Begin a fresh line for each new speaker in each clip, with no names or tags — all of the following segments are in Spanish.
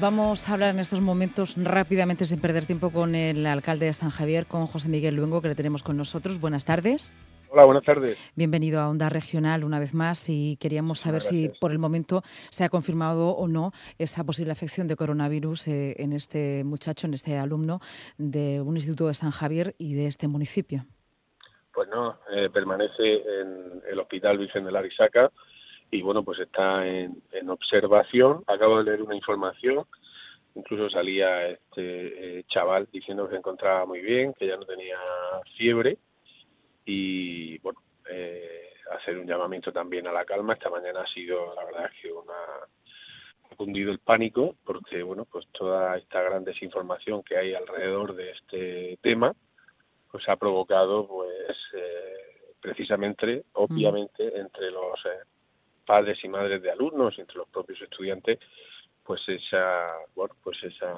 Vamos a hablar en estos momentos rápidamente, sin perder tiempo, con el alcalde de San Javier, con José Miguel Luengo, que le tenemos con nosotros. Buenas tardes.
Hola, buenas tardes.
Bienvenido a Onda Regional una vez más y queríamos saber si por el momento se ha confirmado o no esa posible afección de coronavirus eh, en este muchacho, en este alumno de un instituto de San Javier y de este municipio.
Pues no, eh, permanece en el Hospital Virgen de la Risaca y bueno, pues está en, observación. Acabo de leer una información, incluso salía este eh, chaval diciendo que se encontraba muy bien, que ya no tenía fiebre y bueno, eh, hacer un llamamiento también a la calma. Esta mañana ha sido, la verdad, que una ha cundido el pánico porque bueno, pues toda esta gran desinformación que hay alrededor de este tema pues ha provocado pues eh, precisamente obviamente entre los padres y madres de alumnos, entre los propios estudiantes, pues esa, bueno, pues esa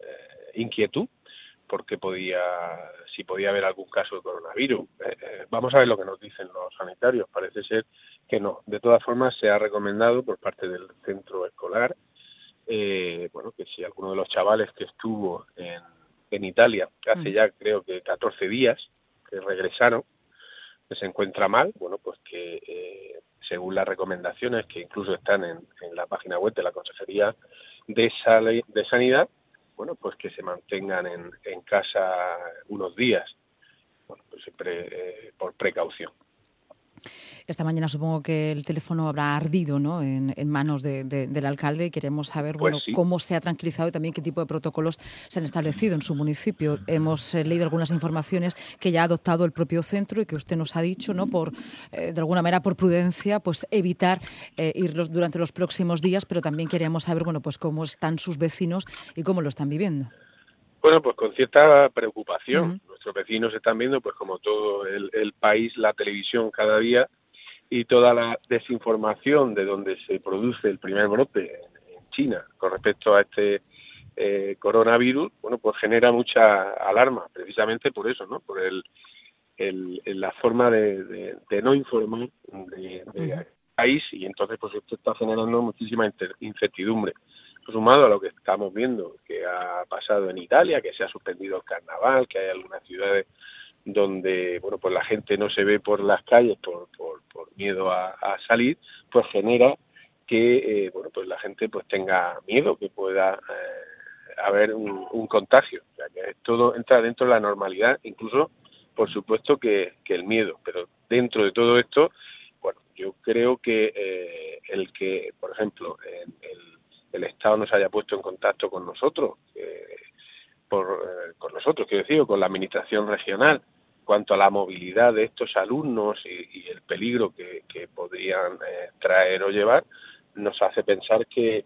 eh, inquietud porque podía, si podía haber algún caso de coronavirus. Eh, eh, vamos a ver lo que nos dicen los sanitarios. Parece ser que no. De todas formas, se ha recomendado por parte del centro escolar, bueno, que si alguno de los chavales que estuvo en, en Italia hace mm. ya creo que 14 días que regresaron, que se encuentra mal, bueno, pues que según las recomendaciones que incluso están en, la página web de la Consejería de, de Sanidad, bueno, pues que se mantengan en, en casa unos días, bueno, pues siempre eh, por precaución.
Esta mañana supongo que el teléfono habrá ardido ¿no? en, manos del alcalde y queremos saber
pues
bueno, cómo se ha tranquilizado y también qué tipo de protocolos se han establecido en su municipio. Hemos eh, leído algunas informaciones que ya ha adoptado el propio centro y que usted nos ha dicho, ¿no? por eh, de alguna manera por prudencia, pues evitar eh, irlos durante los próximos días, pero también queríamos saber bueno, pues cómo están sus vecinos y cómo lo están viviendo.
Bueno, pues con cierta preocupación. Nuestros vecinos están viendo, pues como todo el, país, la televisión cada día y toda la desinformación de donde se produce el primer brote en China con respecto a este eh, coronavirus, bueno, pues genera mucha alarma, precisamente por eso, ¿no? Por el, la forma de, no informar de, país y entonces pues esto está generando muchísima incertidumbre sumado a lo que estamos viendo que ha pasado en Italia, que se ha suspendido el carnaval, que hay algunas ciudades donde bueno pues la gente no se ve por las calles por, por, miedo a, salir, pues genera que eh, bueno pues la gente pues tenga miedo, que pueda eh, haber un, contagio, o sea, que todo entra dentro de la normalidad, incluso por supuesto que, el miedo, pero dentro de todo esto, bueno, yo creo que eh, el que, por ejemplo, en el Estado nos haya puesto en contacto con nosotros, por, eh, con nosotros, quiero decir, con la Administración regional, cuanto a la movilidad de estos alumnos y, el peligro que, podrían eh, traer o llevar, nos hace pensar que,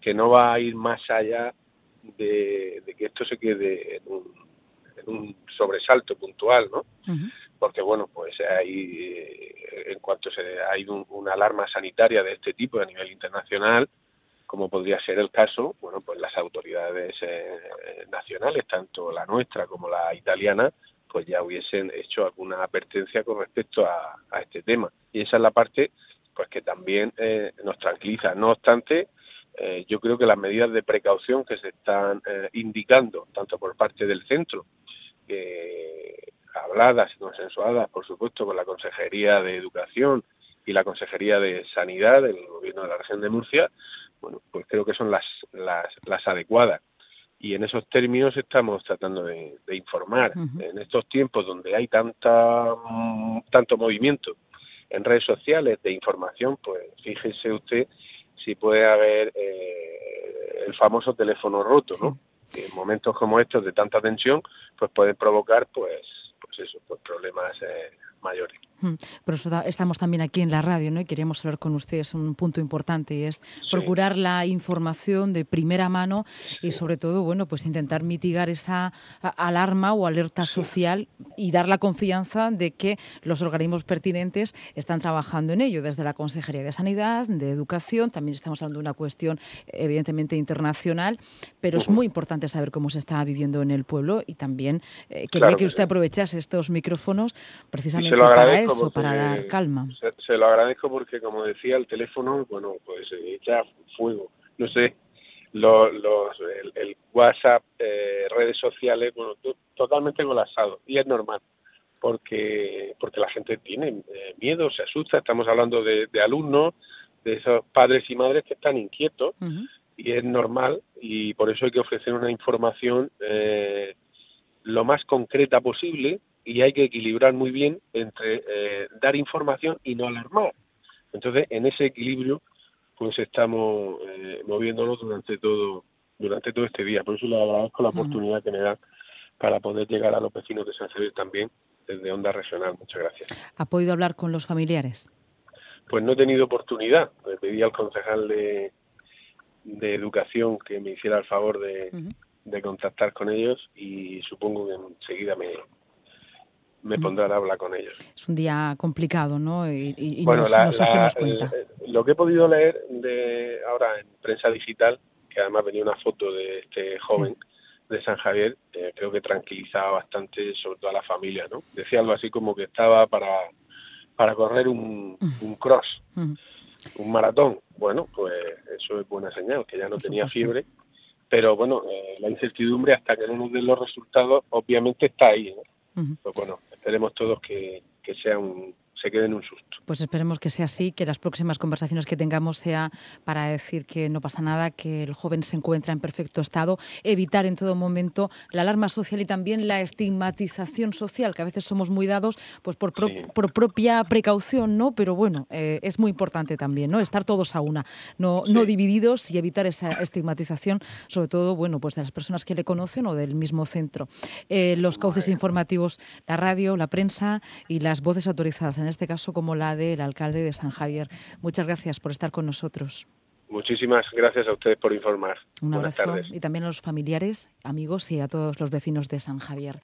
que no va a ir más allá de, que esto se quede en un, sobresalto puntual, ¿no? Porque, bueno, pues hay, eh, en cuanto se, hay una alarma sanitaria de este tipo a nivel internacional, como podría ser el caso, bueno, pues las autoridades eh, nacionales, tanto la nuestra como la italiana, pues ya hubiesen hecho alguna advertencia con respecto a, este tema. Y esa es la parte pues que también eh, nos tranquiliza. No obstante, eh, yo creo que las medidas de precaución que se están indicando, tanto por parte del centro, habladas y consensuadas, por supuesto, con la Consejería de Educación y la Consejería de Sanidad del Gobierno de la región de Murcia, bueno, pues creo que son las, las, las adecuadas. Y en esos términos estamos tratando de, informar. En estos tiempos donde hay tanta, mm, tanto movimiento en redes sociales de información, pues fíjese usted si puede haber eh, el famoso teléfono roto, ¿no? Que en momentos como estos de tanta tensión, pues pueden provocar, pues, pues eso, pues problemas eh, mayores.
Por eso estamos también aquí en la radio, ¿no? Y queríamos hablar con ustedes un punto importante y es procurar la información de primera mano y sobre todo, bueno, pues intentar mitigar esa alarma o alerta social y dar la confianza de que los organismos pertinentes están trabajando en ello, desde la Consejería de Sanidad, de Educación, también estamos hablando de una cuestión evidentemente internacional, pero es muy importante saber cómo se está viviendo en el pueblo y también eh, quería que usted aprovechase estos micrófonos precisamente para eso para dar calma.
Se, lo agradezco porque, como decía, el teléfono, bueno, pues echa fuego. No sé los, el, WhatsApp, eh, redes sociales, bueno, totalmente colapsado y es normal porque porque la gente tiene eh, miedo, se asusta, estamos hablando de, alumnos, de esos padres y madres que están inquietos y es normal y por eso hay que ofrecer una información eh, lo más concreta posible y hay que equilibrar muy bien entre eh, dar información y no alarmar. Entonces, en ese equilibrio, pues estamos eh, moviéndonos durante todo durante todo este día. Por eso le agradezco la oportunidad que me dan para poder llegar a los vecinos de San Javier también desde Onda Regional. Muchas gracias.
¿Ha podido hablar con los familiares?
Pues no he tenido oportunidad. Le pedí al concejal de, de Educación que me hiciera el favor de, de contactar con ellos y supongo que enseguida me, me pondré a hablar con ellos.
Es un día complicado, ¿no? Y, bueno, nos, hacemos cuenta.
lo que he podido leer de ahora en prensa digital, que además venía una foto de este joven de San Javier, eh, creo que tranquilizaba bastante, sobre todo a la familia, ¿no? Decía algo así como que estaba para, para correr un, un cross, un maratón. Bueno, pues eso es buena señal, que ya no tenía fiebre pero bueno, eh, la incertidumbre hasta que no nos den los resultados obviamente está ahí. ¿no? Pues bueno, esperemos todos que, que sea un, se quede en un susto.
Pues esperemos que sea así, que las próximas conversaciones que tengamos sea para decir que no pasa nada, que el joven se encuentra en perfecto estado, evitar en todo momento la alarma social y también la estigmatización social, que a veces somos muy dados pues por, por propia precaución, ¿no? Pero bueno, eh, es muy importante también, ¿no? Estar todos a una, no, no divididos y evitar esa estigmatización, sobre todo, bueno, pues de las personas que le conocen o del mismo centro. Eh, los cauces informativos, la radio, la prensa y las voces autorizadas en este caso como la del alcalde de San Javier. Muchas gracias por estar con nosotros.
Muchísimas gracias a ustedes por informar.
Un abrazo y también a los familiares, amigos y a todos los vecinos de San Javier.